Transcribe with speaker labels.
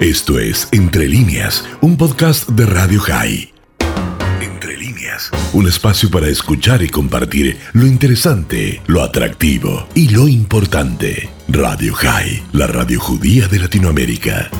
Speaker 1: Esto es Entre líneas, un podcast de Radio High. Entre líneas, un espacio para escuchar y compartir lo interesante, lo atractivo y lo importante. Radio High, la radio judía de Latinoamérica.